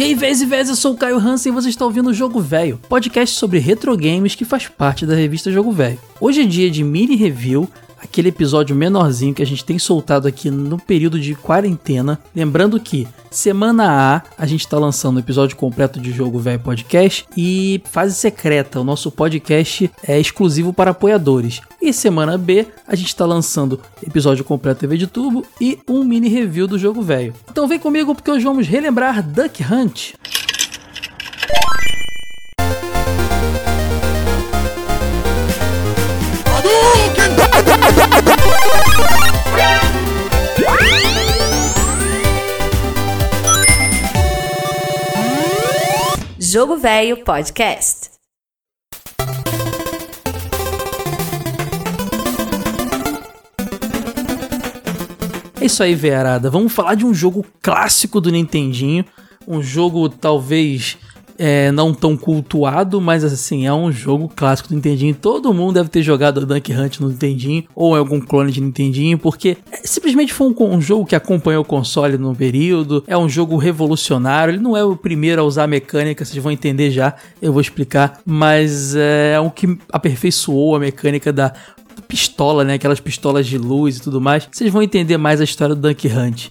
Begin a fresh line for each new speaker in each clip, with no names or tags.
E aí, vez e vez, eu sou o Caio Hansen e você está ouvindo o Jogo Velho, podcast sobre retro games que faz parte da revista Jogo Velho. Hoje é dia de mini review aquele episódio menorzinho que a gente tem soltado aqui no período de quarentena. Lembrando que semana A a gente está lançando o episódio completo de Jogo Velho Podcast e fase secreta, o nosso podcast é exclusivo para apoiadores. E semana B a gente está lançando episódio completo TV de tubo e um mini review do Jogo Velho. Então vem comigo porque hoje vamos relembrar Duck Hunt.
Jogo Velho Podcast.
É isso aí, Verada. Vamos falar de um jogo clássico do Nintendinho. Um jogo talvez é, não tão cultuado, mas assim, é um jogo clássico do Nintendinho. Todo mundo deve ter jogado Dunk Hunt no Nintendinho, ou algum clone de Nintendinho, porque simplesmente foi um, um, jogo que acompanhou o console no período, é um jogo revolucionário, ele não é o primeiro a usar a mecânica, vocês vão entender já, eu vou explicar, mas é um que aperfeiçoou a mecânica da pistola, né, aquelas pistolas de luz e tudo mais. Vocês vão entender mais a história do Dunk Hunt.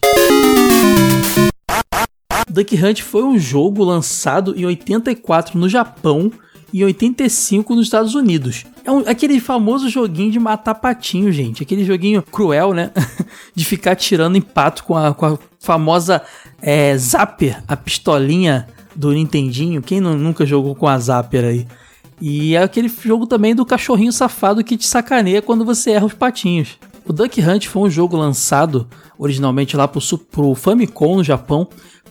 Duck Hunt foi um jogo lançado em 84 no Japão e 85 nos Estados Unidos. É um, aquele famoso joguinho de matar patinho, gente. Aquele joguinho cruel, né? de ficar tirando empato com a, com a famosa é, Zapper, a pistolinha do Nintendinho. Quem não, nunca jogou com a Zapper aí? E é aquele jogo também do cachorrinho safado que te sacaneia quando você erra os patinhos. O Duck Hunt foi um jogo lançado originalmente lá pro, pro Famicom no Japão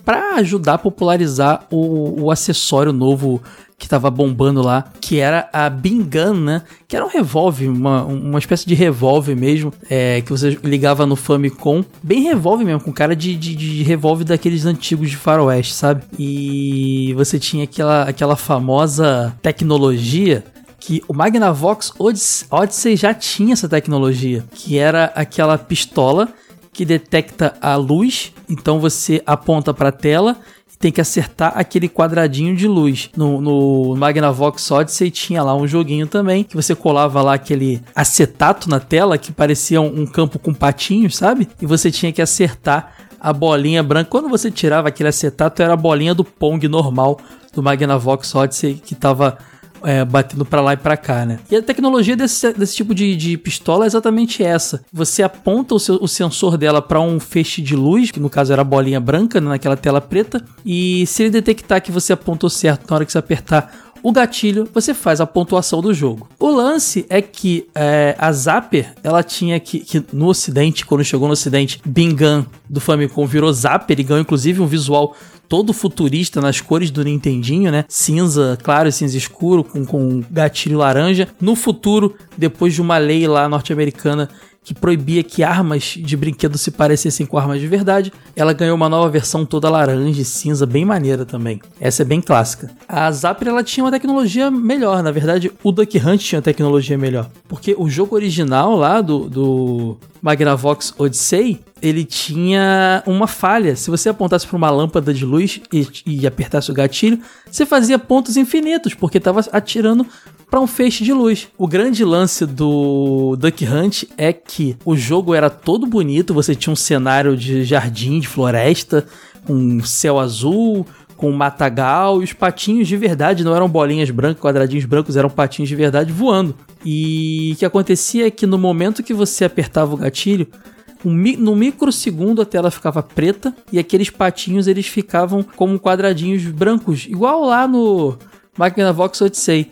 para ajudar a popularizar o, o acessório novo que tava bombando lá, que era a Bingan, né? Que era um revólver, uma, uma espécie de revólver mesmo, é, que você ligava no Famicom. Bem revólver mesmo, com cara de, de, de revólver daqueles antigos de faroeste, sabe? E você tinha aquela, aquela famosa tecnologia que o Magnavox Odyssey já tinha essa tecnologia, que era aquela pistola que detecta a luz, então você aponta para a tela e tem que acertar aquele quadradinho de luz. No, no Magnavox Odyssey tinha lá um joguinho também, que você colava lá aquele acetato na tela, que parecia um, um campo com patinhos, sabe? E você tinha que acertar a bolinha branca. Quando você tirava aquele acetato, era a bolinha do Pong normal do Magnavox Odyssey, que estava é, batendo para lá e para cá, né? E a tecnologia desse, desse tipo de, de, pistola é exatamente essa. Você aponta o, seu, o sensor dela para um feixe de luz, que no caso era a bolinha branca, né, naquela tela preta, e se ele detectar que você apontou certo na hora que você apertar o gatilho, você faz a pontuação do jogo. O lance é que é, a Zapper, ela tinha que, que, no ocidente, quando chegou no ocidente, Bingan do Famicom virou Zapper e ganhou inclusive um visual todo futurista nas cores do Nintendinho, né? Cinza claro cinza escuro, com, com gatilho laranja. No futuro, depois de uma lei lá norte-americana que proibia que armas de brinquedo se parecessem com armas de verdade. Ela ganhou uma nova versão toda laranja e cinza, bem maneira também. Essa é bem clássica. A Zapper ela tinha uma tecnologia melhor, na verdade, o Duck Hunt tinha uma tecnologia melhor. Porque o jogo original lá do, do Magnavox Odyssey, ele tinha uma falha. Se você apontasse para uma lâmpada de luz e, e, apertasse o gatilho, você fazia pontos infinitos, porque estava atirando para um feixe de luz. O grande lance do Duck Hunt é que o jogo era todo bonito, você tinha um cenário de jardim, de floresta, com céu azul, com matagal e os patinhos de verdade não eram bolinhas brancas, quadradinhos brancos, eram patinhos de verdade voando. E o que acontecia é que no momento que você apertava o gatilho, no microsegundo a tela ficava preta e aqueles patinhos eles ficavam como quadradinhos brancos, igual lá no Magnavox Odyssey.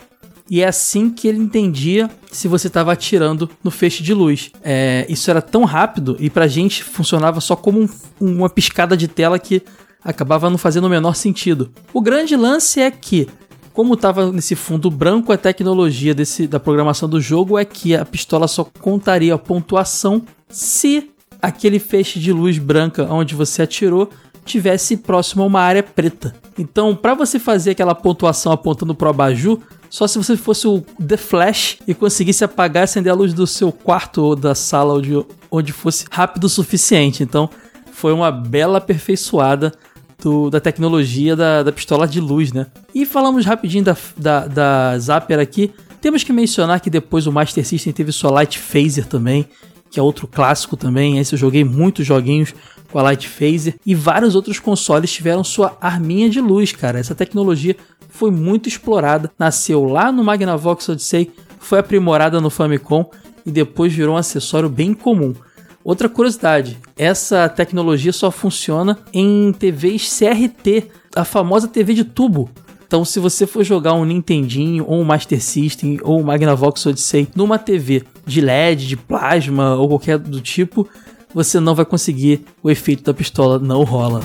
E é assim que ele entendia se você estava atirando no feixe de luz. É, isso era tão rápido e pra gente funcionava só como um, uma piscada de tela que acabava não fazendo o menor sentido. O grande lance é que, como estava nesse fundo branco, a tecnologia desse, da programação do jogo é que a pistola só contaria a pontuação se aquele feixe de luz branca onde você atirou tivesse próximo a uma área preta. Então, para você fazer aquela pontuação apontando para o abajur, só se você fosse o The Flash e conseguisse apagar e acender a luz do seu quarto ou da sala onde, onde fosse rápido o suficiente. Então, foi uma bela aperfeiçoada do, da tecnologia da, da pistola de luz, né? E falamos rapidinho da, da, da Zapper aqui. Temos que mencionar que depois o Master System teve sua Light Phaser também, que é outro clássico também. Esse eu joguei muitos joguinhos com a Light Phaser. E vários outros consoles tiveram sua arminha de luz, cara. Essa tecnologia foi muito explorada. Nasceu lá no Magnavox Odyssey, foi aprimorada no Famicom e depois virou um acessório bem comum. Outra curiosidade, essa tecnologia só funciona em TVs CRT, a famosa TV de tubo. Então, se você for jogar um Nintendinho, ou um Master System, ou um Magnavox Odyssey numa TV de LED, de plasma ou qualquer do tipo, você não vai conseguir o efeito da pistola, não rola.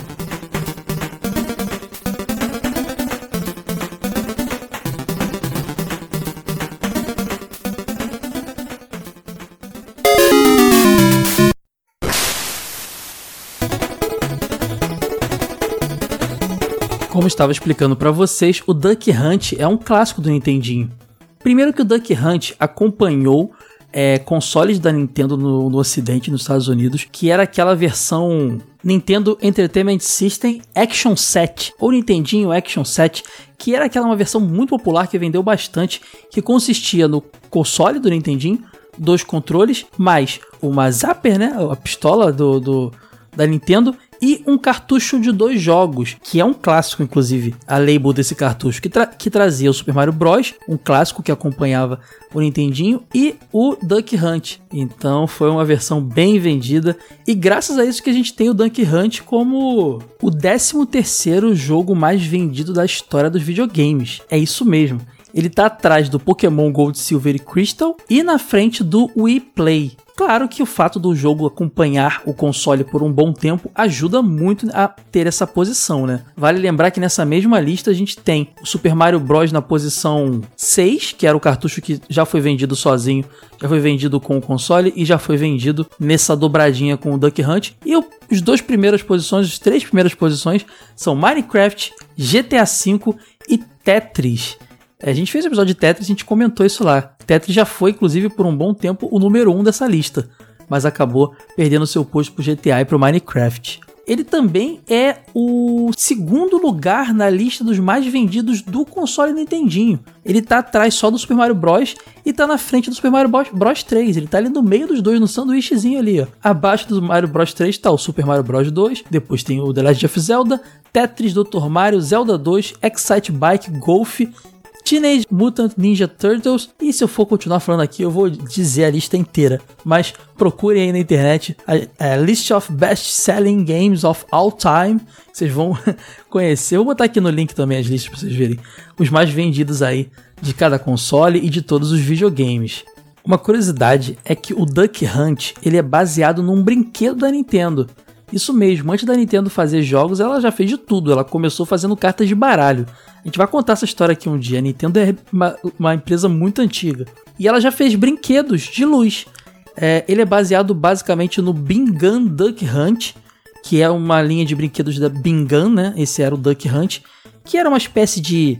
Como estava explicando para vocês, o Duck Hunt é um clássico do Nintendinho. Primeiro que o Duck Hunt acompanhou é, consoles da Nintendo no, no Ocidente, nos Estados Unidos, que era aquela versão Nintendo Entertainment System Action Set, ou Nintendinho Action Set, que era aquela uma versão muito popular que vendeu bastante, que consistia no console do Nintendinho, dois controles, mais uma Zapper, né, a pistola do, do da Nintendo e um cartucho de dois jogos, que é um clássico, inclusive, a label desse cartucho, que, tra que trazia o Super Mario Bros., um clássico que acompanhava o Nintendinho, e o Duck Hunt. Então foi uma versão bem vendida, e graças a isso que a gente tem o Duck Hunt como o 13 terceiro jogo mais vendido da história dos videogames. É isso mesmo. Ele tá atrás do Pokémon Gold, Silver e Crystal e na frente do Wii Play. Claro que o fato do jogo acompanhar o console por um bom tempo ajuda muito a ter essa posição, né? Vale lembrar que nessa mesma lista a gente tem o Super Mario Bros na posição 6, que era o cartucho que já foi vendido sozinho, já foi vendido com o console e já foi vendido nessa dobradinha com o Duck Hunt. E os dois primeiras posições, as três primeiras posições são Minecraft, GTA V e Tetris. A gente fez um episódio de Tetris a gente comentou isso lá. Tetris já foi, inclusive, por um bom tempo, o número 1 um dessa lista, mas acabou perdendo seu posto pro GTA e pro Minecraft. Ele também é o segundo lugar na lista dos mais vendidos do console Nintendinho. Ele tá atrás só do Super Mario Bros. e tá na frente do Super Mario Bros 3. Ele tá ali no meio dos dois, no sanduíchezinho ali, ó. Abaixo do Mario Bros 3 tá o Super Mario Bros 2, depois tem o The Legend of Zelda, Tetris, Dr. Mario, Zelda 2, Excite Bike, Golf Teenage Mutant Ninja Turtles. E se eu for continuar falando aqui, eu vou dizer a lista inteira. Mas procurem aí na internet a, a List of Best Selling Games of All Time. Vocês vão conhecer. Vou botar aqui no link também as listas para vocês verem. Os mais vendidos aí de cada console e de todos os videogames. Uma curiosidade é que o Duck Hunt ele é baseado num brinquedo da Nintendo. Isso mesmo, antes da Nintendo fazer jogos, ela já fez de tudo. Ela começou fazendo cartas de baralho. A gente vai contar essa história aqui um dia. A Nintendo é uma, uma empresa muito antiga. E ela já fez brinquedos de luz. É, ele é baseado basicamente no Bingan Duck Hunt, que é uma linha de brinquedos da Bingan, né? Esse era o Duck Hunt, que era uma espécie de,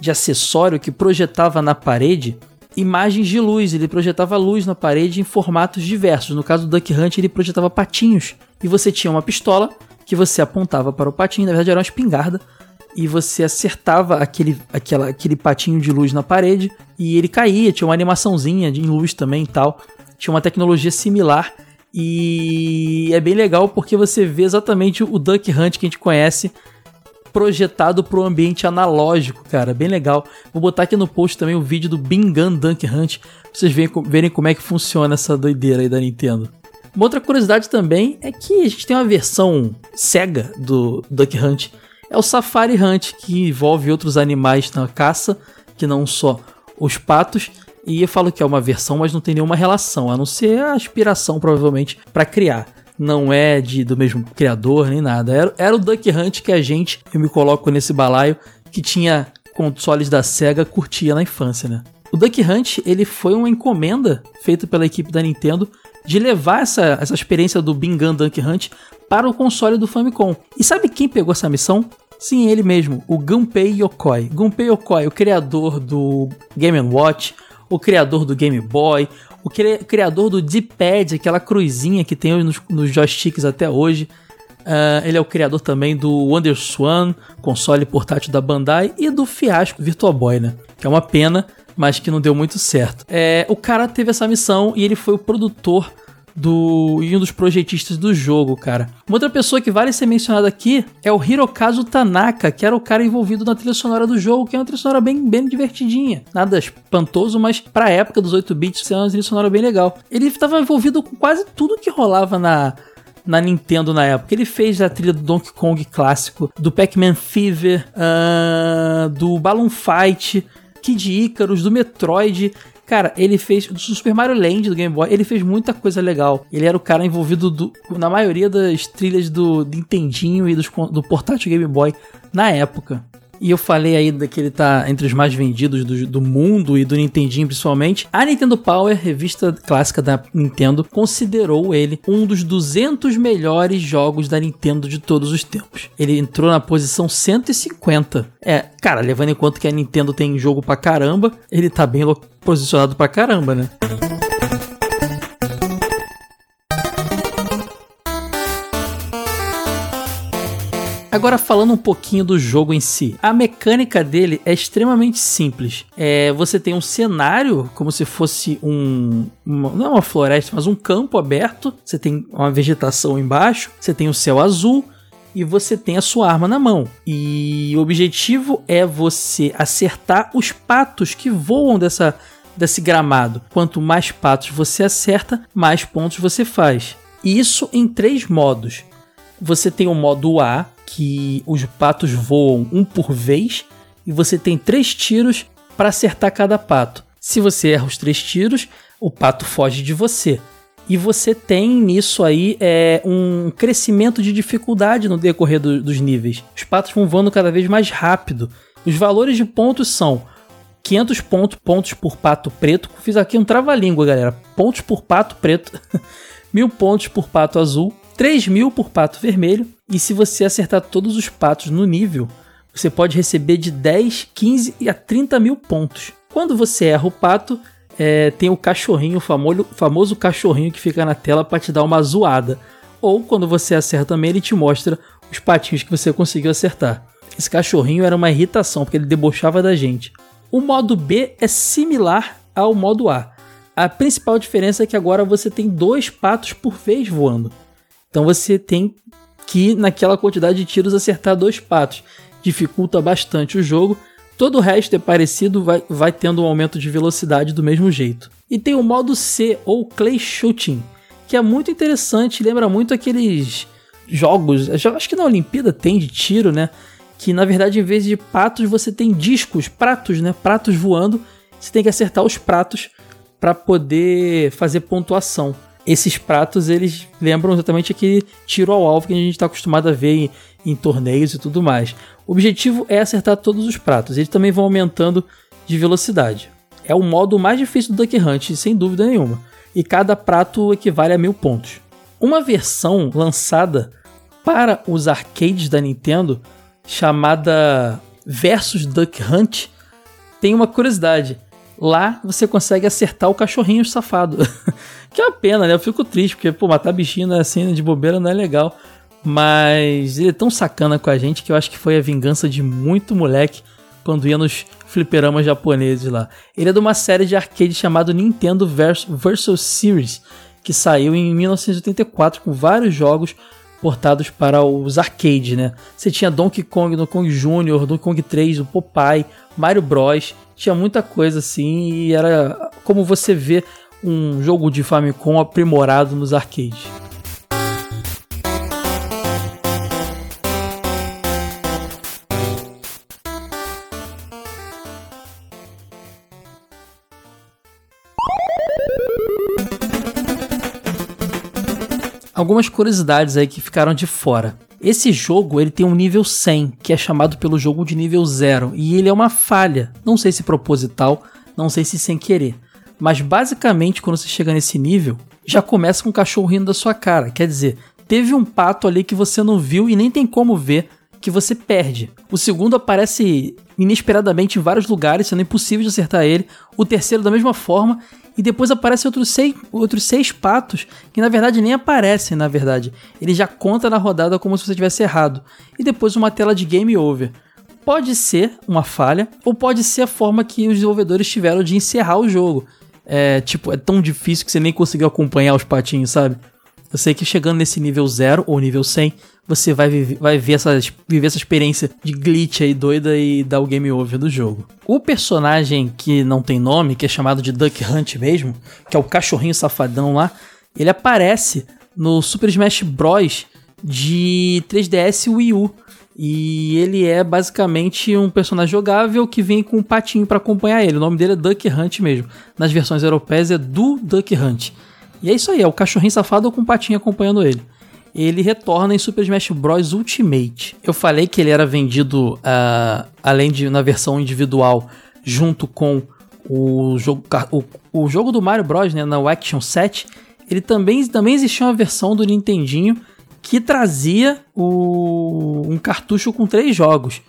de acessório que projetava na parede imagens de luz. Ele projetava luz na parede em formatos diversos. No caso do Duck Hunt, ele projetava patinhos. E você tinha uma pistola que você apontava para o patinho, na verdade era uma espingarda, e você acertava aquele, aquela, aquele patinho de luz na parede e ele caía, tinha uma animaçãozinha de luz também e tal. Tinha uma tecnologia similar e é bem legal porque você vê exatamente o Duck Hunt que a gente conhece projetado para o ambiente analógico, cara, bem legal. Vou botar aqui no post também o vídeo do Bingan Duck Hunt, pra vocês verem como é que funciona essa doideira aí da Nintendo. Uma outra curiosidade também é que a gente tem uma versão cega do Duck Hunt é o Safari Hunt, que envolve outros animais na caça, que não só os patos. E eu falo que é uma versão, mas não tem nenhuma relação, a não ser a aspiração, provavelmente, para criar. Não é de, do mesmo criador nem nada. Era, era o Duck Hunt que a gente, eu me coloco nesse balaio, que tinha consoles da SEGA, curtia na infância, né? O Duck Hunt ele foi uma encomenda feita pela equipe da Nintendo de levar essa, essa experiência do Bingan Duck Hunt para o console do Famicom. E sabe quem pegou essa missão? Sim, ele mesmo, o Gunpei Yokoi. Gunpei Yokoi, o criador do Game Watch, o criador do Game Boy, o criador do D-Pad, aquela cruzinha que tem nos, nos joysticks até hoje. Uh, ele é o criador também do Wonder Swan, console portátil da Bandai, e do fiasco Virtual Boy, né? Que é uma pena, mas que não deu muito certo. É, o cara teve essa missão e ele foi o produtor do e um dos projetistas do jogo, cara. Uma outra pessoa que vale ser mencionada aqui é o Hirokazu Tanaka, que era o cara envolvido na trilha sonora do jogo, que é uma trilha sonora bem, bem divertidinha. Nada espantoso, mas pra época dos 8 bits, é uma trilha sonora bem legal. Ele estava envolvido com quase tudo que rolava na na Nintendo na época. Ele fez a trilha do Donkey Kong clássico, do Pac-Man Fever, uh, do Balloon Fight, Kid Icarus, do Metroid. Cara, ele fez do Super Mario Land do Game Boy, ele fez muita coisa legal. Ele era o cara envolvido do, na maioria das trilhas do Nintendinho e dos, do portátil Game Boy na época. E eu falei aí que ele tá entre os mais vendidos do, do, mundo e do Nintendinho principalmente. A Nintendo Power, revista clássica da Nintendo, considerou ele um dos 200 melhores jogos da Nintendo de todos os tempos. Ele entrou na posição 150. É, cara, levando em conta que a Nintendo tem jogo pra caramba, ele tá bem posicionado pra caramba, né? Agora falando um pouquinho do jogo em si. A mecânica dele é extremamente simples. É, você tem um cenário como se fosse um, uma, não é uma floresta, mas um campo aberto. Você tem uma vegetação embaixo, você tem o céu azul, e você tem a sua arma na mão. E o objetivo é você acertar os patos que voam dessa, desse gramado. Quanto mais patos você acerta, mais pontos você faz. E isso em três modos. Você tem o modo A, que os patos voam um por vez e você tem três tiros para acertar cada pato. Se você erra os três tiros, o pato foge de você. E você tem nisso aí é, um crescimento de dificuldade no decorrer do, dos níveis. Os patos vão voando cada vez mais rápido. Os valores de pontos são 500 pontos, pontos por pato preto. Fiz aqui um trava-língua, galera. Pontos por pato preto. 1000 pontos por pato azul. 3 mil por pato vermelho. E se você acertar todos os patos no nível, você pode receber de 10, 15 e a 30 mil pontos. Quando você erra o pato, é, tem o cachorrinho, o famoso, famoso cachorrinho que fica na tela para te dar uma zoada. Ou quando você acerta também, ele te mostra os patinhos que você conseguiu acertar. Esse cachorrinho era uma irritação, porque ele debochava da gente. O modo B é similar ao modo A. A principal diferença é que agora você tem dois patos por vez voando. Então você tem que, naquela quantidade de tiros, acertar dois patos. Dificulta bastante o jogo. Todo o resto é parecido, vai, vai tendo um aumento de velocidade do mesmo jeito. E tem o modo C, ou Clay Shooting, que é muito interessante, lembra muito aqueles jogos, acho que na Olimpíada tem de tiro, né? Que na verdade, em vez de patos, você tem discos, pratos, né? Pratos voando. Você tem que acertar os pratos para poder fazer pontuação esses pratos eles lembram exatamente aquele tiro ao alvo que a gente está acostumado a ver em, em, torneios e tudo mais. O objetivo é acertar todos os pratos, eles também vão aumentando de velocidade. É o modo mais difícil do Duck Hunt, sem dúvida nenhuma, e cada prato equivale a mil pontos. Uma versão lançada para os arcades da Nintendo, chamada Versus Duck Hunt, tem uma curiosidade. Lá você consegue acertar o cachorrinho safado. que é uma pena, né? Eu fico triste, porque, pô, matar bichinho assim, de bobeira não é legal. Mas ele é tão sacana com a gente que eu acho que foi a vingança de muito moleque quando ia nos fliperamas japoneses lá. Ele é de uma série de arcade chamado Nintendo Vers Versus Series, que saiu em 1984 com vários jogos portados para os arcades, né? Você tinha Donkey Kong, Donkey Kong Jr., Donkey Kong 3, o Popeye, Mario Bros. Tinha muita coisa assim e era como você vê um jogo de Famicom aprimorado nos arcades. Algumas curiosidades aí que ficaram de fora. Esse jogo ele tem um nível 100, que é chamado pelo jogo de nível 0, e ele é uma falha. Não sei se proposital, não sei se sem querer. Mas basicamente, quando você chega nesse nível, já começa com o cachorro rindo da sua cara. Quer dizer, teve um pato ali que você não viu e nem tem como ver que você perde. O segundo aparece inesperadamente em vários lugares, sendo impossível de acertar ele. O terceiro da mesma forma. E depois aparecem outros seis, outros seis patos que na verdade nem aparecem, na verdade. Ele já conta na rodada como se você tivesse errado. E depois uma tela de game over. Pode ser uma falha, ou pode ser a forma que os desenvolvedores tiveram de encerrar o jogo. É tipo, é tão difícil que você nem conseguiu acompanhar os patinhos, sabe? Eu sei que chegando nesse nível 0 ou nível 100, você vai, viver, vai ver essa, viver essa experiência de glitch aí doida e dar o game over do jogo. O personagem que não tem nome, que é chamado de Duck Hunt mesmo, que é o cachorrinho safadão lá, ele aparece no Super Smash Bros. de 3DS e Wii U. E ele é basicamente um personagem jogável que vem com um patinho para acompanhar ele. O nome dele é Duck Hunt mesmo. Nas versões europeias é do Duck Hunt. E é isso aí, é o cachorrinho safado com o patinho acompanhando ele. Ele retorna em Super Smash Bros. Ultimate. Eu falei que ele era vendido, uh, além de na versão individual, junto com o jogo, o, o jogo do Mario Bros. Né, na Action 7. Ele também, também existia uma versão do Nintendinho que trazia o, um cartucho com três jogos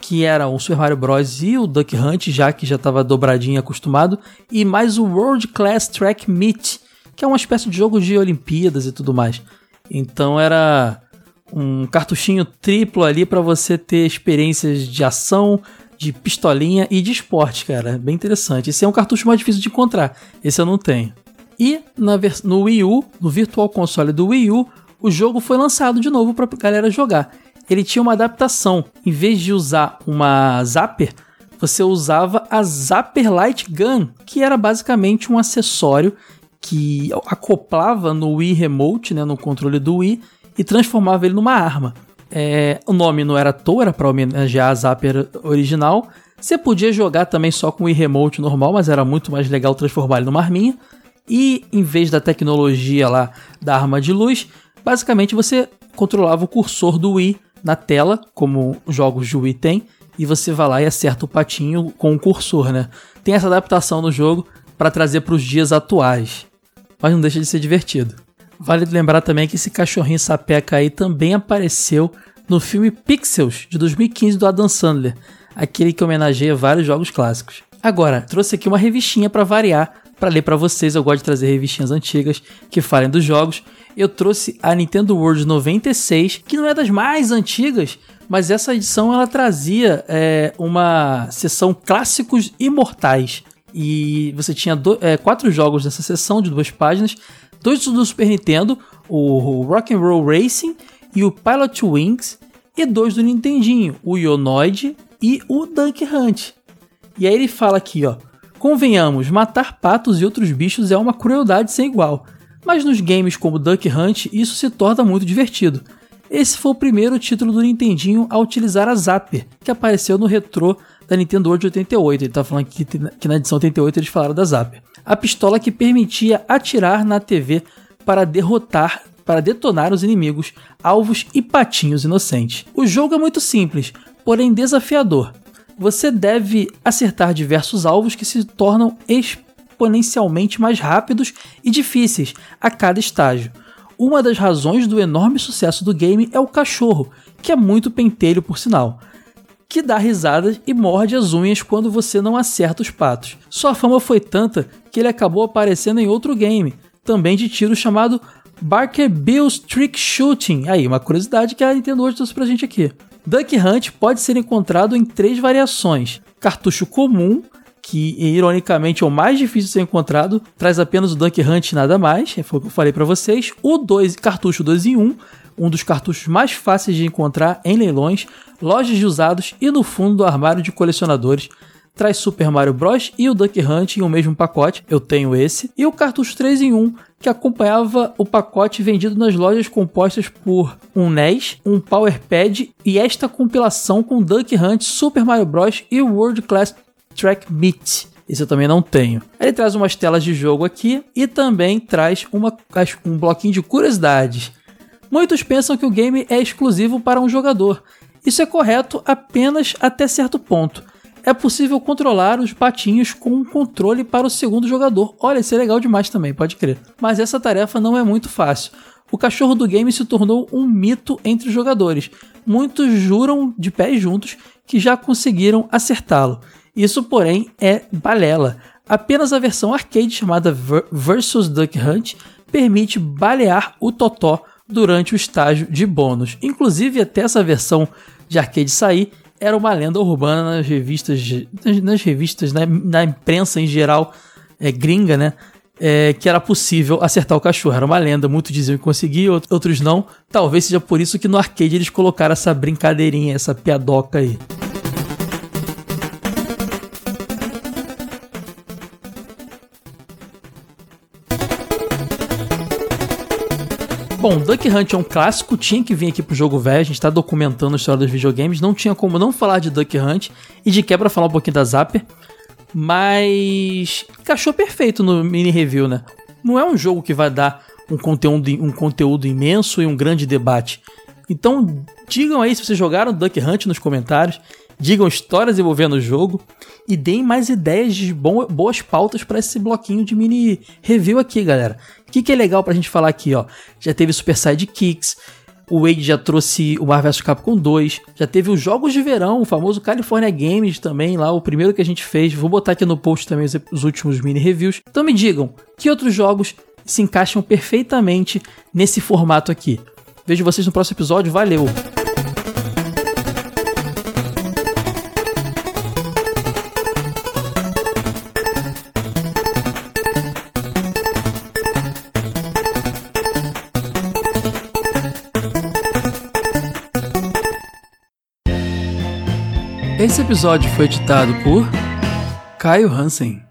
que era o Super Mario Bros. e o Duck Hunt, já que já estava dobradinho acostumado, e mais o World Class Track Meet, que é uma espécie de jogo de Olimpíadas e tudo mais. Então era um cartuchinho triplo ali para você ter experiências de ação, de pistolinha e de esporte, cara. Bem interessante. Esse é um cartucho mais difícil de encontrar. Esse eu não tenho. E na no Wii U, no Virtual Console do Wii U, o jogo foi lançado de novo para galera jogar. Ele tinha uma adaptação. Em vez de usar uma Zapper, você usava a Zapper Light Gun, que era basicamente um acessório que acoplava no Wii Remote, né, no controle do Wii, e transformava ele numa arma. É, o nome não era toa, era para homenagear a Zapper original. Você podia jogar também só com o Wii Remote normal, mas era muito mais legal transformar ele numa arminha. E em vez da tecnologia lá da arma de luz, basicamente você controlava o cursor do Wii na tela, como jogos de Wii tem, e você vai lá e acerta o patinho com o cursor, né? Tem essa adaptação no jogo para trazer para os dias atuais mas não deixa de ser divertido. Vale lembrar também que esse cachorrinho sapeca aí também apareceu no filme Pixels de 2015 do Adam Sandler, aquele que homenageia vários jogos clássicos. Agora, trouxe aqui uma revistinha para variar, para ler para vocês. Eu gosto de trazer revistinhas antigas que falem dos jogos. Eu trouxe a Nintendo World 96, que não é das mais antigas, mas essa edição ela trazia é, uma sessão clássicos imortais. E você tinha do, é, quatro jogos dessa sessão de duas páginas, dois do Super Nintendo, o Rock and Roll Racing e o Pilot Wings, e dois do Nintendinho, o Ionoid e o Dunk Hunt. E aí ele fala aqui, ó, convenhamos, matar patos e outros bichos é uma crueldade sem igual, mas nos games como Duck Hunt isso se torna muito divertido. Esse foi o primeiro título do Nintendinho a utilizar a Zapper, que apareceu no retrô da Nintendo World 88. Ele tá falando que, que na edição 88 eles falaram da Zapper. A pistola que permitia atirar na TV para derrotar, para detonar os inimigos, alvos e patinhos inocentes. O jogo é muito simples, porém desafiador. Você deve acertar diversos alvos que se tornam exponencialmente mais rápidos e difíceis a cada estágio. Uma das razões do enorme sucesso do game é o cachorro, que é muito pentelho por sinal que dá risadas e morde as unhas quando você não acerta os patos. Sua fama foi tanta que ele acabou aparecendo em outro game, também de tiro chamado Barker Bill's Trick Shooting. Aí, uma curiosidade que a Nintendo hoje trouxe pra gente aqui. Duck Hunt pode ser encontrado em três variações: cartucho comum, que ironicamente é o mais difícil de ser encontrado, traz apenas o Duck Hunt e nada mais, foi o que eu falei para vocês. O 2, cartucho 2 em 1, um dos cartuchos mais fáceis de encontrar em leilões, lojas de usados e no fundo do armário de colecionadores. Traz Super Mario Bros. e o Duck Hunt em um mesmo pacote, eu tenho esse, e o cartucho 3 em 1, que acompanhava o pacote vendido nas lojas compostas por um NES, um Power Pad e esta compilação com Duck Hunt, Super Mario Bros. e o World Class Track Meet. Esse eu também não tenho. Ele traz umas telas de jogo aqui e também traz uma, um bloquinho de curiosidades. Muitos pensam que o game é exclusivo para um jogador. Isso é correto apenas até certo ponto. É possível controlar os patinhos com um controle para o segundo jogador. Olha, isso é legal demais também, pode crer. Mas essa tarefa não é muito fácil. O cachorro do game se tornou um mito entre os jogadores, muitos juram de pés juntos que já conseguiram acertá-lo. Isso, porém, é balela. Apenas a versão arcade chamada Versus Duck Hunt permite balear o Totó durante o estágio de bônus. Inclusive, até essa versão de arcade sair, era uma lenda urbana nas revistas, nas, revistas, na, na, imprensa em geral, é, gringa, né? É, que era possível acertar o cachorro. Era uma lenda, muitos diziam que conseguia, outros não. Talvez seja por isso que no arcade eles colocaram essa brincadeirinha, essa piadoca aí. Bom, Duck Hunt é um clássico, tinha que vir aqui pro jogo velho, a gente tá documentando a história dos videogames, não tinha como não falar de Duck Hunt e de quebra falar um pouquinho da Zapper, mas encaixou perfeito no mini review, né? Não é um jogo que vai dar um conteúdo, um conteúdo imenso e um grande debate. Então, digam aí se vocês jogaram Duck Hunt nos comentários, digam histórias envolvendo o jogo e deem mais ideias de boas pautas para esse bloquinho de mini review aqui, galera. O que, que é legal pra gente falar aqui, ó? Já teve Super Sidekicks, o Wade já trouxe o Marvel vs Capcom 2, já teve os jogos de verão, o famoso California Games também, lá o primeiro que a gente fez. Vou botar aqui no post também os, os últimos mini reviews. Então me digam, que outros jogos se encaixam perfeitamente nesse formato aqui? Vejo vocês no próximo episódio, valeu! Episódio foi editado por Caio Hansen.